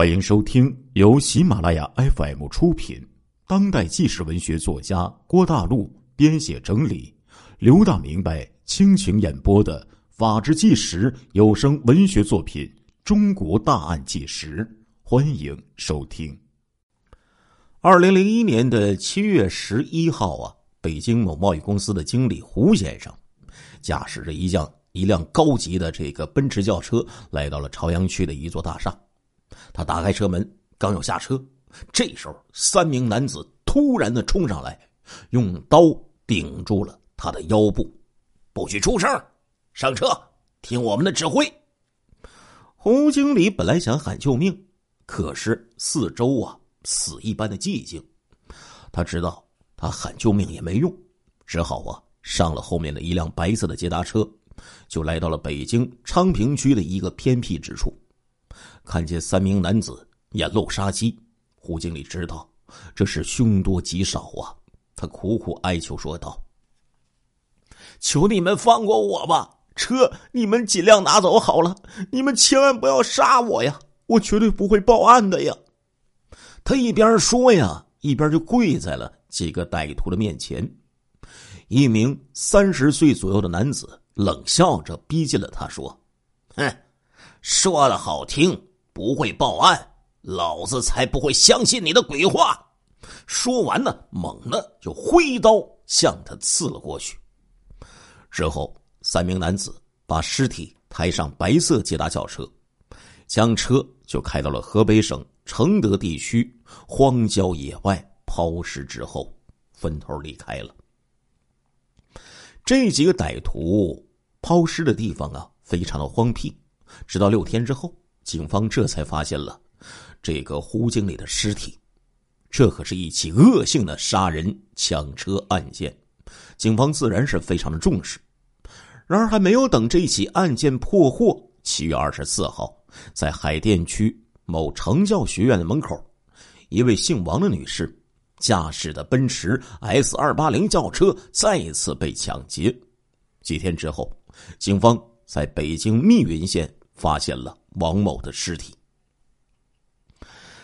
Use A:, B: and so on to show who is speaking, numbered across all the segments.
A: 欢迎收听由喜马拉雅 FM 出品、当代纪实文学作家郭大陆编写整理、刘大明白倾情演播的《法制纪实》有声文学作品《中国大案纪实》，欢迎收听。二零零一年的七月十一号啊，北京某贸易公司的经理胡先生驾驶着一辆一辆高级的这个奔驰轿车，来到了朝阳区的一座大厦。他打开车门，刚要下车，这时候三名男子突然的冲上来，用刀顶住了他的腰部，不许出声，上车，听我们的指挥。胡经理本来想喊救命，可是四周啊死一般的寂静，他知道他喊救命也没用，只好啊上了后面的一辆白色的捷达车，就来到了北京昌平区的一个偏僻之处。看见三名男子眼露杀机，胡经理知道这是凶多吉少啊！他苦苦哀求说道：“求你们放过我吧，车你们尽量拿走好了，你们千万不要杀我呀！我绝对不会报案的呀！”他一边说呀，一边就跪在了几个歹徒的面前。一名三十岁左右的男子冷笑着逼近了他，说：“哼，说的好听。”不会报案，老子才不会相信你的鬼话！说完呢，猛的就挥刀向他刺了过去。之后，三名男子把尸体抬上白色捷达轿车，将车就开到了河北省承德地区荒郊野外抛尸之后，分头离开了。这几个歹徒抛尸的地方啊，非常的荒僻，直到六天之后。警方这才发现了这个胡经理的尸体，这可是一起恶性的杀人抢车案件，警方自然是非常的重视。然而，还没有等这起案件破获，七月二十四号，在海淀区某成教学院的门口，一位姓王的女士驾驶的奔驰 S 二八零轿车再一次被抢劫。几天之后，警方在北京密云县发现了。王某的尸体，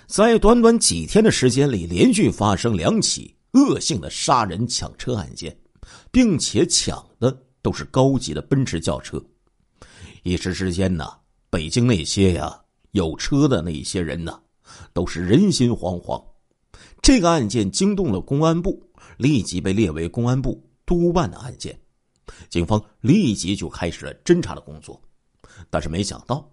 A: 在短短几天的时间里，连续发生两起恶性的杀人抢车案件，并且抢的都是高级的奔驰轿车。一时之间呢，北京那些呀有车的那些人呢，都是人心惶惶。这个案件惊动了公安部，立即被列为公安部督办的案件。警方立即就开始了侦查的工作，但是没想到。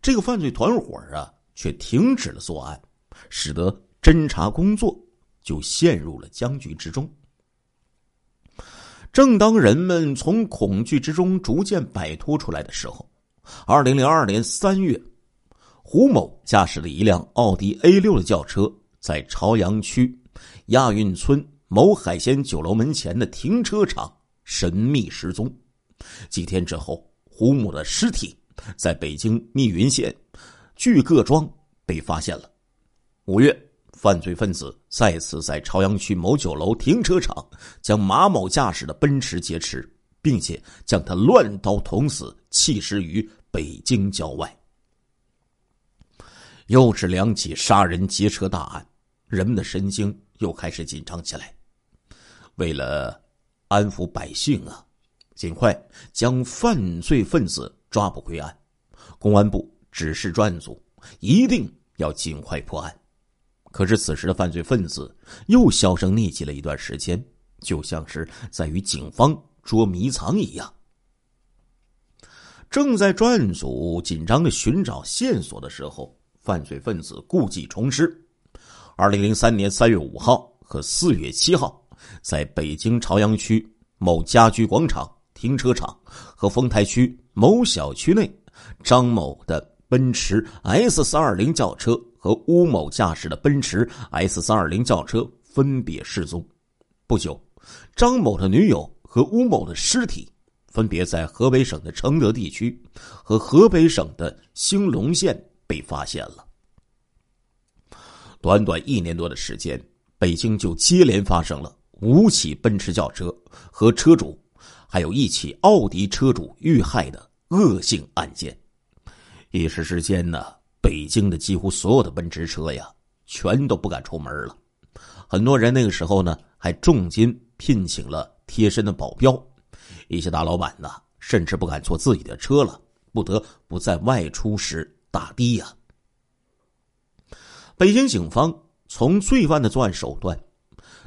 A: 这个犯罪团伙啊，却停止了作案，使得侦查工作就陷入了僵局之中。正当人们从恐惧之中逐渐摆脱出来的时候，二零零二年三月，胡某驾驶了一辆奥迪 A 六的轿车，在朝阳区亚运村某海鲜酒楼门前的停车场神秘失踪。几天之后，胡某的尸体。在北京密云县巨各庄被发现了。五月，犯罪分子再次在朝阳区某酒楼停车场将马某驾驶的奔驰劫持，并且将他乱刀捅死，弃尸于北京郊外。又是两起杀人劫车大案，人们的神经又开始紧张起来。为了安抚百姓啊，尽快将犯罪分子。抓捕归案，公安部指示专案组一定要尽快破案。可是此时的犯罪分子又销声匿迹了一段时间，就像是在与警方捉迷藏一样。正在专案组紧张的寻找线索的时候，犯罪分子故技重施。二零零三年三月五号和四月七号，在北京朝阳区某家居广场停车场和丰台区。某小区内，张某的奔驰 S 三二零轿车和乌某驾驶的奔驰 S 三二零轿车分别失踪。不久，张某的女友和乌某的尸体分别在河北省的承德地区和河北省的兴隆县被发现了。短短一年多的时间，北京就接连发生了五起奔驰轿车和车主。还有一起奥迪车主遇害的恶性案件，一时之间呢，
B: 北京的几乎所有的奔驰车呀，全都不敢出门了。很多人那个时候呢，还重金聘请了贴身的保镖。一些大老板呢，甚至不敢坐自己的车了，不得不在外出时打的呀。北京警方从罪犯的作案手段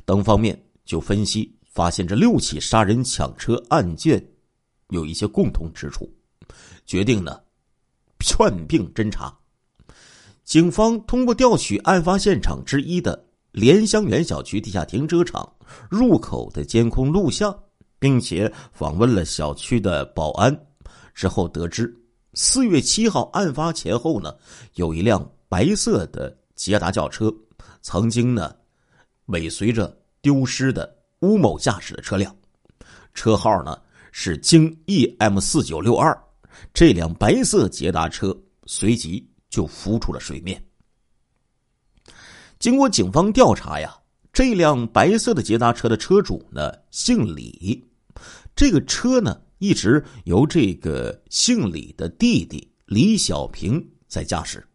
B: 等方面就分析，发现这六起杀人抢车案件有一些共同之处，决定呢串并侦查。警方通过调取案发现场之一的莲香园小区地下停车场入口的监控录像。并且访问了小区的保安，之后得知，四月七号案发前后呢，有一辆白色的捷达轿车，曾经呢尾随着丢失的乌某驾驶的车辆，车号呢是京 EM 四九六二，这辆白色捷达车随即就浮出了水面。经过警方调查呀，这辆白色的捷达车的车主呢姓李。这个车呢，一直由这个姓李的弟弟李小平在驾驶。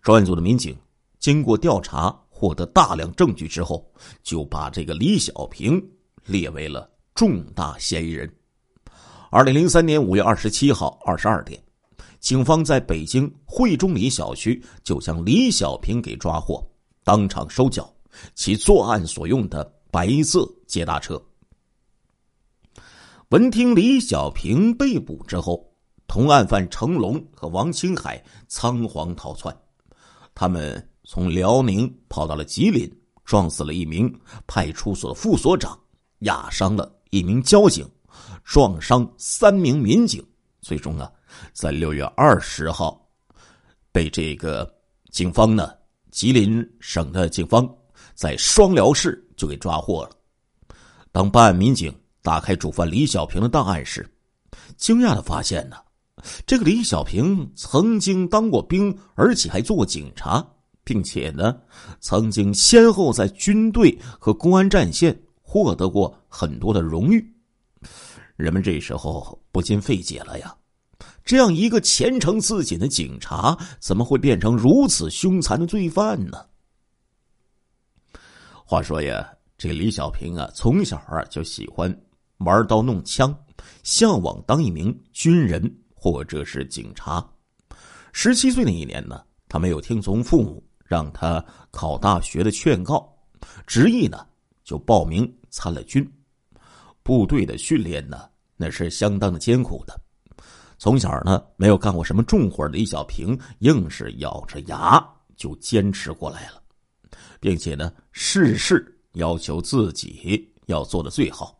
B: 专案组的民警经过调查，获得大量证据之后，就把这个李小平列为了重大嫌疑人。二零零三年五月二十七号二十二点，警方在北京汇中里小区就将李小平给抓获，当场收缴其作案所用的白色捷达车。闻听李小平被捕之后，同案犯成龙和王青海仓皇逃窜。他们从辽宁跑到了吉林，撞死了一名派出所的副所长，压伤了一名交警，撞伤三名民警。最终啊，在六月二十号，被这个警方呢，吉林省的警方在双辽市就给抓获了。当办案民警。打开主犯李小平的档案时，惊讶的发现呢，这个李小平曾经当过兵，而且还做过警察，并且呢，曾经先后在军队和公安战线获得过很多的荣誉。人们这时候不禁费解了呀，这样一个前程似锦的警察，怎么会变成如此凶残的罪犯呢？话说呀，这李小平啊，从小啊就喜欢。玩刀弄枪，向往当一名军人或者是警察。十七岁那一年呢，他没有听从父母让他考大学的劝告，执意呢就报名参了军。部队的训练呢，那是相当的艰苦的。从小呢没有干过什么重活的李小平，硬是咬着牙就坚持过来了，并且呢事事要求自己要做的最好。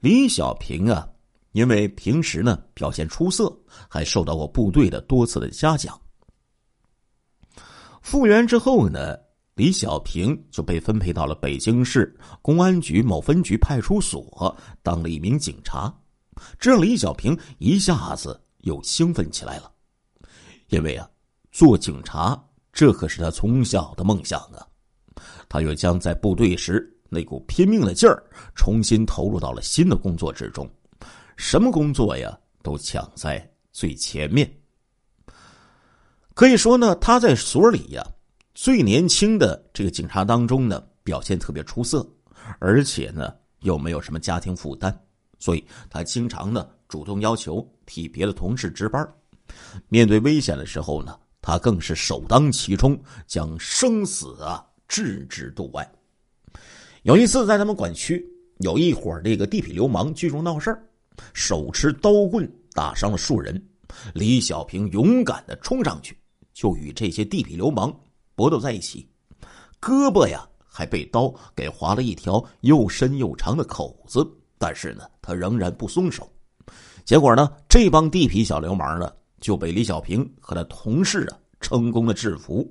B: 李小平啊，因为平时呢表现出色，还受到过部队的多次的嘉奖。复员之后呢，李小平就被分配到了北京市公安局某分局派出所当了一名警察，这让李小平一下子又兴奋起来了，因为啊，做警察这可是他从小的梦想啊，他又将在部队时。那股拼命的劲儿，重新投入到了新的工作之中，什么工作呀，都抢在最前面。可以说呢，他在所里呀，最年轻的这个警察当中呢，表现特别出色，而且呢，又没有什么家庭负担，所以他经常呢，主动要求替别的同事值班。面对危险的时候呢，他更是首当其冲，将生死啊置之度外。有一次，在他们管区，有一伙这个地痞流氓聚众闹事，手持刀棍打伤了数人。李小平勇敢的冲上去，就与这些地痞流氓搏斗在一起，胳膊呀还被刀给划了一条又深又长的口子。但是呢，他仍然不松手。结果呢，这帮地痞小流氓呢就被李小平和他同事啊成功的制服。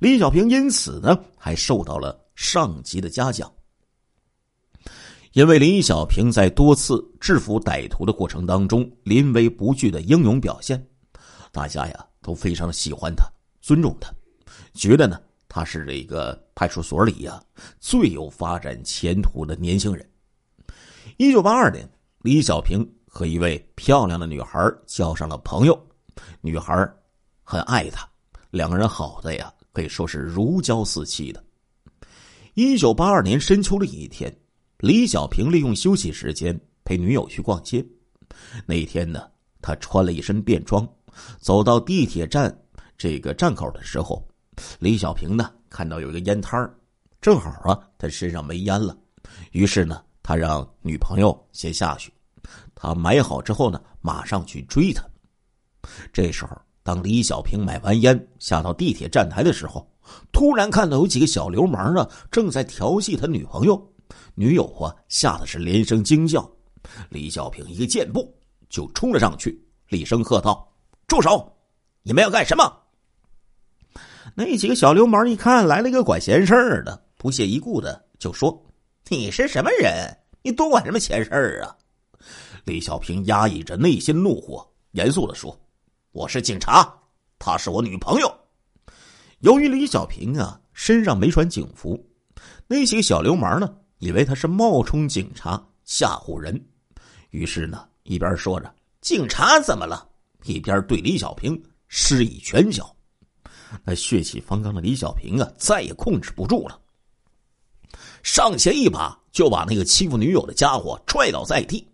B: 李小平因此呢还受到了。上级的嘉奖，因为李小平在多次制服歹徒的过程当中临危不惧的英勇表现，大家呀都非常的喜欢他，尊重他，觉得呢他是这个派出所里呀最有发展前途的年轻人。一九八二年，李小平和一位漂亮的女孩交上了朋友，女孩很爱他，两个人好的呀，可以说是如胶似漆的。一九八二年深秋的一天，李小平利用休息时间陪女友去逛街。那一天呢，他穿了一身便装，走到地铁站这个站口的时候，李小平呢看到有一个烟摊，正好啊，他身上没烟了，于是呢，他让女朋友先下去，他买好之后呢，马上去追他。这时候，当李小平买完烟下到地铁站台的时候，突然看到有几个小流氓啊，正在调戏他女朋友。女友啊，吓得是连声惊叫。李小平一个箭步就冲了上去，厉声喝道：“住手！你们要干什么？”那几个小流氓一看来了一个管闲事儿的，不屑一顾的就说：“你是什么人？你多管什么闲事儿啊？”李小平压抑着内心怒火，严肃的说：“我是警察，她是我女朋友。”由于李小平啊身上没穿警服，那些小流氓呢以为他是冒充警察吓唬人，于是呢一边说着“警察怎么了”，一边对李小平施以拳脚。那血气方刚的李小平啊再也控制不住了，上前一把就把那个欺负女友的家伙踹倒在地，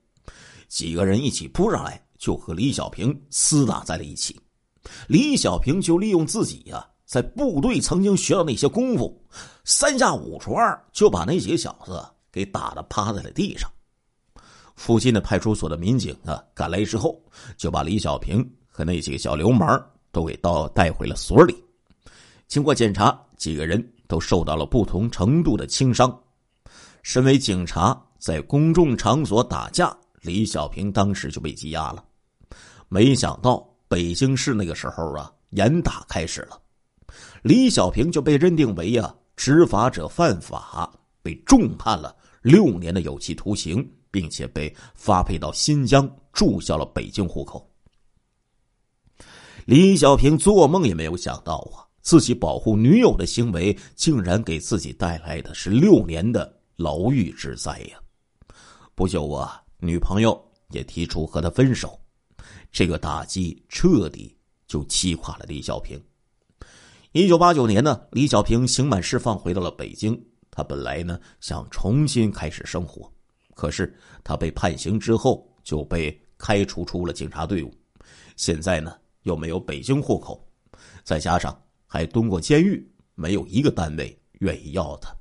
B: 几个人一起扑上来就和李小平厮打在了一起。李小平就利用自己呀。在部队曾经学到那些功夫，三下五除二就把那几个小子给打得趴在了地上。附近的派出所的民警啊赶来之后，就把李小平和那几个小流氓都给到带回了所里。经过检查，几个人都受到了不同程度的轻伤。身为警察，在公众场所打架，李小平当时就被羁押了。没想到北京市那个时候啊，严打开始了。李小平就被认定为呀执法者犯法，被重判了六年的有期徒刑，并且被发配到新疆，注销了北京户口。李小平做梦也没有想到啊，自己保护女友的行为，竟然给自己带来的是六年的牢狱之灾呀！不久啊，女朋友也提出和他分手，这个打击彻底就击垮了李小平。一九八九年呢，李小平刑满释放，回到了北京。他本来呢想重新开始生活，可是他被判刑之后就被开除出了警察队伍。现在呢又没有北京户口，再加上还蹲过监狱，没有一个单位愿意要他。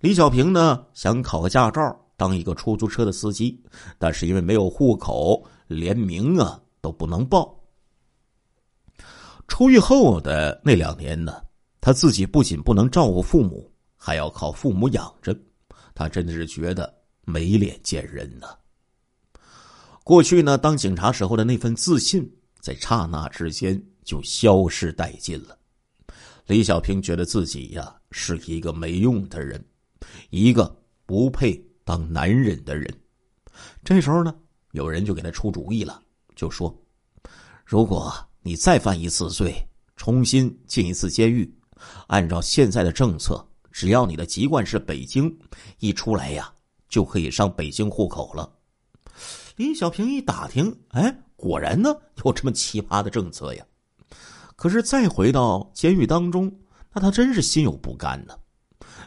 B: 李小平呢想考个驾照，当一个出租车的司机，但是因为没有户口，连名啊都不能报。出狱后的那两年呢，他自己不仅不能照顾父母，还要靠父母养着，他真的是觉得没脸见人呢。过去呢，当警察时候的那份自信，在刹那之间就消失殆尽了。李小平觉得自己呀是一个没用的人，一个不配当男人的人。这时候呢，有人就给他出主意了，就说：“如果……”你再犯一次罪，重新进一次监狱，按照现在的政策，只要你的籍贯是北京，一出来呀，就可以上北京户口了。李小平一打听，哎，果然呢有这么奇葩的政策呀。可是再回到监狱当中，那他真是心有不甘呢。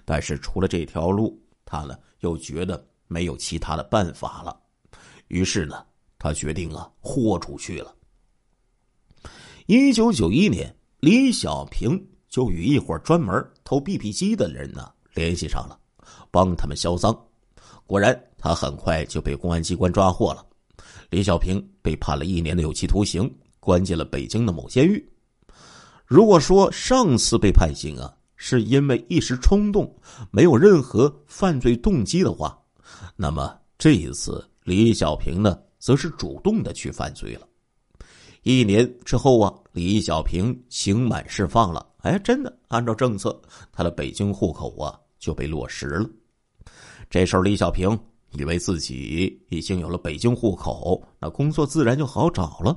B: 但是除了这条路，他呢又觉得没有其他的办法了。于是呢，他决定啊豁出去了。一九九一年，李小平就与一伙专门偷 BP 机的人呢联系上了，帮他们销赃。果然，他很快就被公安机关抓获了。李小平被判了一年的有期徒刑，关进了北京的某监狱。如果说上次被判刑啊是因为一时冲动，没有任何犯罪动机的话，那么这一次李小平呢，则是主动的去犯罪了。一年之后啊，李小平刑满释放了。哎，真的，按照政策，他的北京户口啊就被落实了。这时候，李小平以为自己已经有了北京户口，那工作自然就好找了。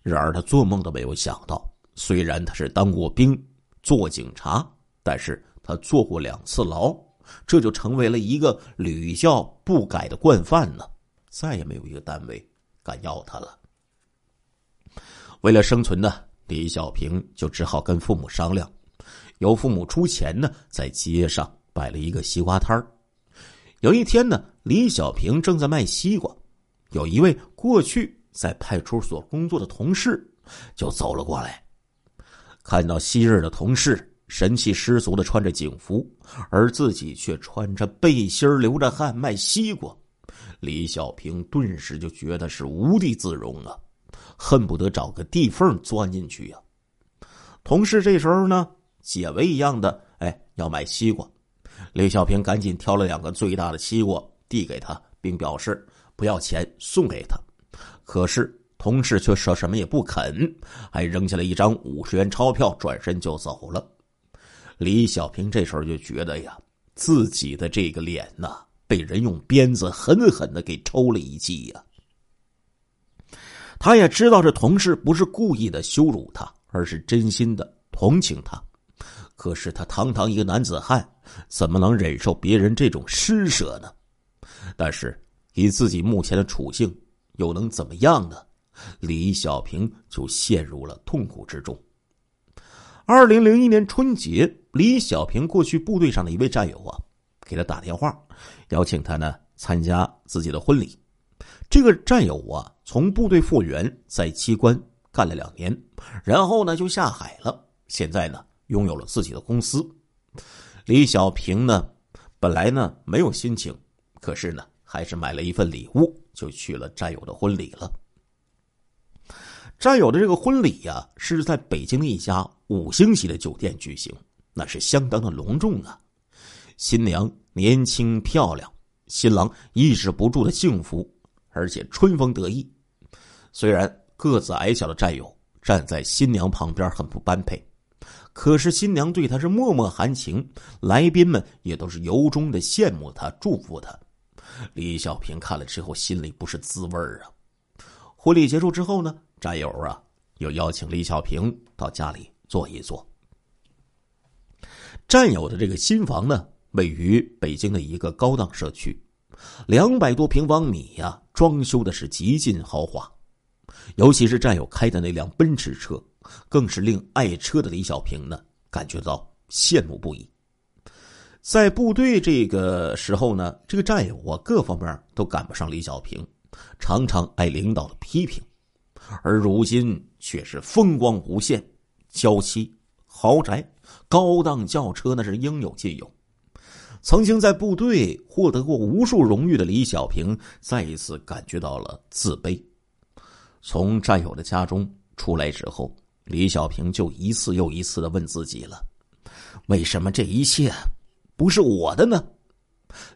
B: 然而，他做梦都没有想到，虽然他是当过兵、做警察，但是他坐过两次牢，这就成为了一个屡教不改的惯犯呢。再也没有一个单位敢要他了。为了生存呢，李小平就只好跟父母商量，由父母出钱呢，在街上摆了一个西瓜摊儿。有一天呢，李小平正在卖西瓜，有一位过去在派出所工作的同事就走了过来，看到昔日的同事神气十足的穿着警服，而自己却穿着背心流着汗卖西瓜，李小平顿时就觉得是无地自容啊。恨不得找个地缝钻进去呀！同事这时候呢，解围一样的，哎，要买西瓜。李小平赶紧挑了两个最大的西瓜递给他，并表示不要钱送给他。可是同事却说什么也不肯，还扔下了一张五十元钞票，转身就走了。李小平这时候就觉得呀，自己的这个脸呐，被人用鞭子狠狠的给抽了一记呀。他也知道这同事不是故意的羞辱他，而是真心的同情他。可是他堂堂一个男子汉，怎么能忍受别人这种施舍呢？但是以自己目前的处境，又能怎么样呢？李小平就陷入了痛苦之中。二零零一年春节，李小平过去部队上的一位战友啊，给他打电话，邀请他呢参加自己的婚礼。这个战友啊，从部队复员，在机关干了两年，然后呢就下海了。现在呢，拥有了自己的公司。李小平呢，本来呢没有心情，可是呢，还是买了一份礼物，就去了战友的婚礼了。战友的这个婚礼呀，是在北京的一家五星级的酒店举行，那是相当的隆重啊。新娘年轻漂亮，新郎抑制不住的幸福。而且春风得意，虽然个子矮小的战友站在新娘旁边很不般配，可是新娘对他是脉脉含情，来宾们也都是由衷的羡慕他、祝福他。李小平看了之后心里不是滋味啊。婚礼结束之后呢，战友啊又邀请李小平到家里坐一坐。战友的这个新房呢，位于北京的一个高档社区。两百多平方米呀，装修的是极尽豪华，尤其是战友开的那辆奔驰车，更是令爱车的李小平呢感觉到羡慕不已。在部队这个时候呢，这个战友啊各方面都赶不上李小平，常常挨领导的批评，而如今却是风光无限，娇妻、豪宅、高档轿车那是应有尽有。曾经在部队获得过无数荣誉的李小平，再一次感觉到了自卑。从战友的家中出来之后，李小平就一次又一次的问自己了：为什么这一切不是我的呢？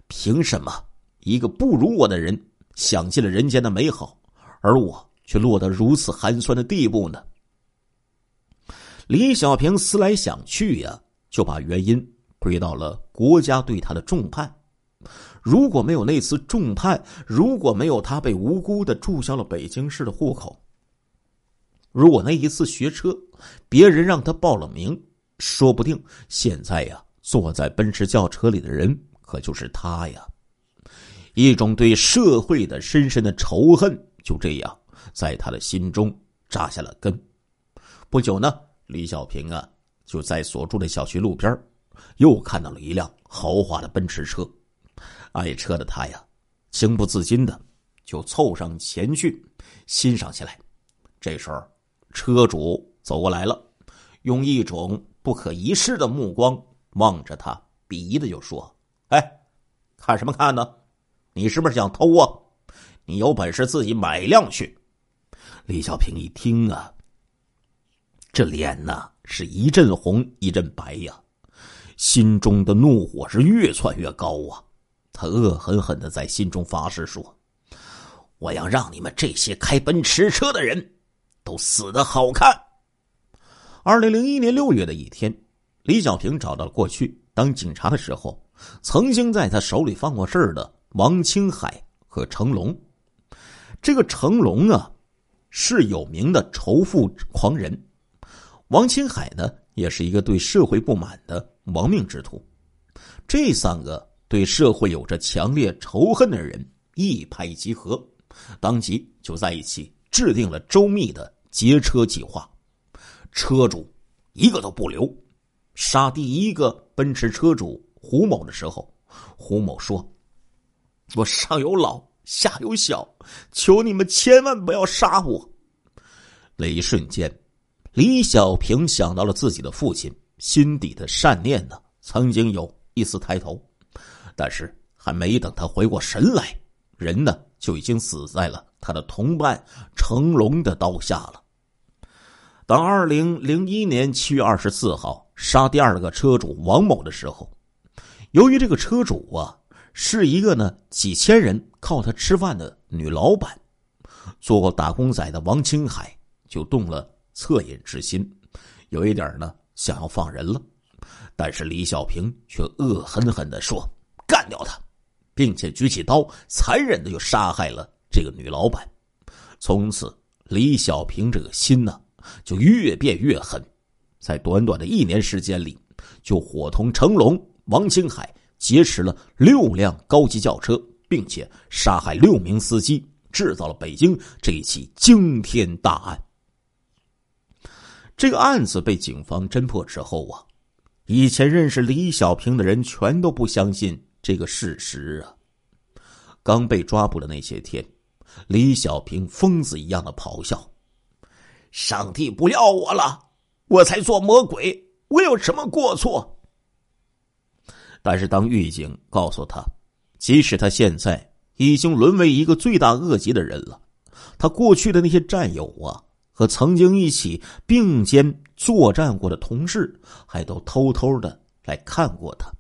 B: 凭什么一个不如我的人享尽了人间的美好，而我却落得如此寒酸的地步呢？李小平思来想去呀，就把原因。归到了国家对他的重判，如果没有那次重判，如果没有他被无辜的注销了北京市的户口，如果那一次学车，别人让他报了名，说不定现在呀，坐在奔驰轿车里的人可就是他呀。一种对社会的深深的仇恨就这样在他的心中扎下了根。不久呢，李小平啊就在所住的小区路边又看到了一辆豪华的奔驰车，爱车的他呀，情不自禁的就凑上前去欣赏起来。这时候，车主走过来了，用一种不可一世的目光望着他，鄙夷的就说：“哎，看什么看呢？你是不是想偷啊？你有本事自己买辆去。”李小平一听啊，这脸呐是一阵红一阵白呀。心中的怒火是越窜越高啊！他恶狠狠的在心中发誓说：“我要让你们这些开奔驰车的人都死的好看。”二零零一年六月的一天，李小平找到了过去当警察的时候曾经在他手里犯过事的王青海和成龙。这个成龙啊，是有名的仇富狂人；王青海呢，也是一个对社会不满的。亡命之徒，这三个对社会有着强烈仇恨的人一拍即合，当即就在一起制定了周密的劫车计划。车主一个都不留。杀第一个奔驰车主胡某的时候，胡某说：“我上有老，下有小，求你们千万不要杀我。”那一瞬间，李小平想到了自己的父亲，心底的善念呢，曾经有一丝抬头，但是还没等他回过神来，人呢就已经死在了他的同伴成龙的刀下了。当二零零一年七月二十四号杀第二个车主王某的时候，由于这个车主啊是一个呢几千人靠他吃饭的女老板，做过打工仔的王青海就动了恻隐之心，有一点呢想要放人了。但是李小平却恶狠狠的说：“干掉他！”并且举起刀，残忍的就杀害了这个女老板。从此，李小平这个心呢，就越变越狠。在短短的一年时间里，就伙同成龙、王青海劫持了六辆高级轿车，并且杀害六名司机，制造了北京这一起惊天大案。这个案子被警方侦破之后啊。以前认识李小平的人全都不相信这个事实啊！刚被抓捕的那些天，李小平疯子一样的咆哮：“上帝不要我了，我才做魔鬼，我有什么过错？”但是当狱警告诉他，即使他现在已经沦为一个罪大恶极的人了，他过去的那些战友啊。和曾经一起并肩作战过的同事，还都偷偷的来看过他，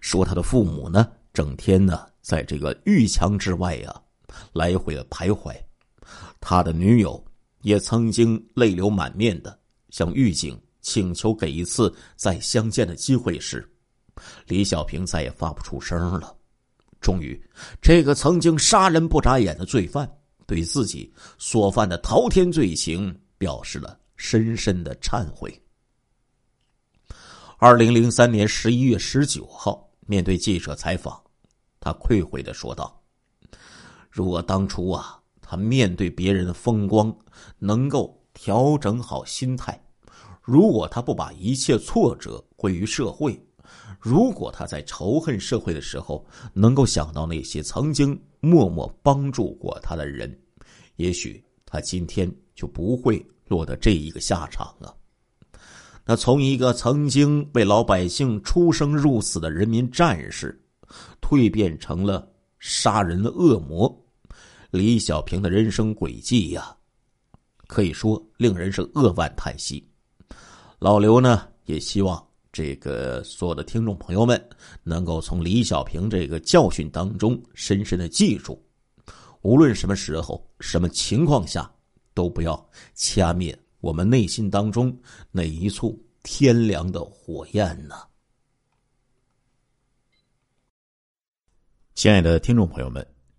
B: 说他的父母呢，整天呢在这个狱墙之外呀，来回的徘徊。他的女友也曾经泪流满面的向狱警请求给一次再相见的机会时，李小平再也发不出声了。终于，这个曾经杀人不眨眼的罪犯。对自己所犯的滔天罪行表示了深深的忏悔。二零零三年十一月十九号，面对记者采访，他愧悔的说道：“如果当初啊，他面对别人的风光能够调整好心态，如果他不把一切挫折归于社会。”如果他在仇恨社会的时候，能够想到那些曾经默默帮助过他的人，也许他今天就不会落得这一个下场啊。那从一个曾经为老百姓出生入死的人民战士，蜕变成了杀人的恶魔，李小平的人生轨迹呀，可以说令人是扼腕叹息。老刘呢，也希望。这个所有的听众朋友们，能够从李小平这个教训当中深深的记住，无论什么时候、什么情况下，都不要掐灭我们内心当中那一簇天凉的火焰呢。
A: 亲爱的听众朋友们，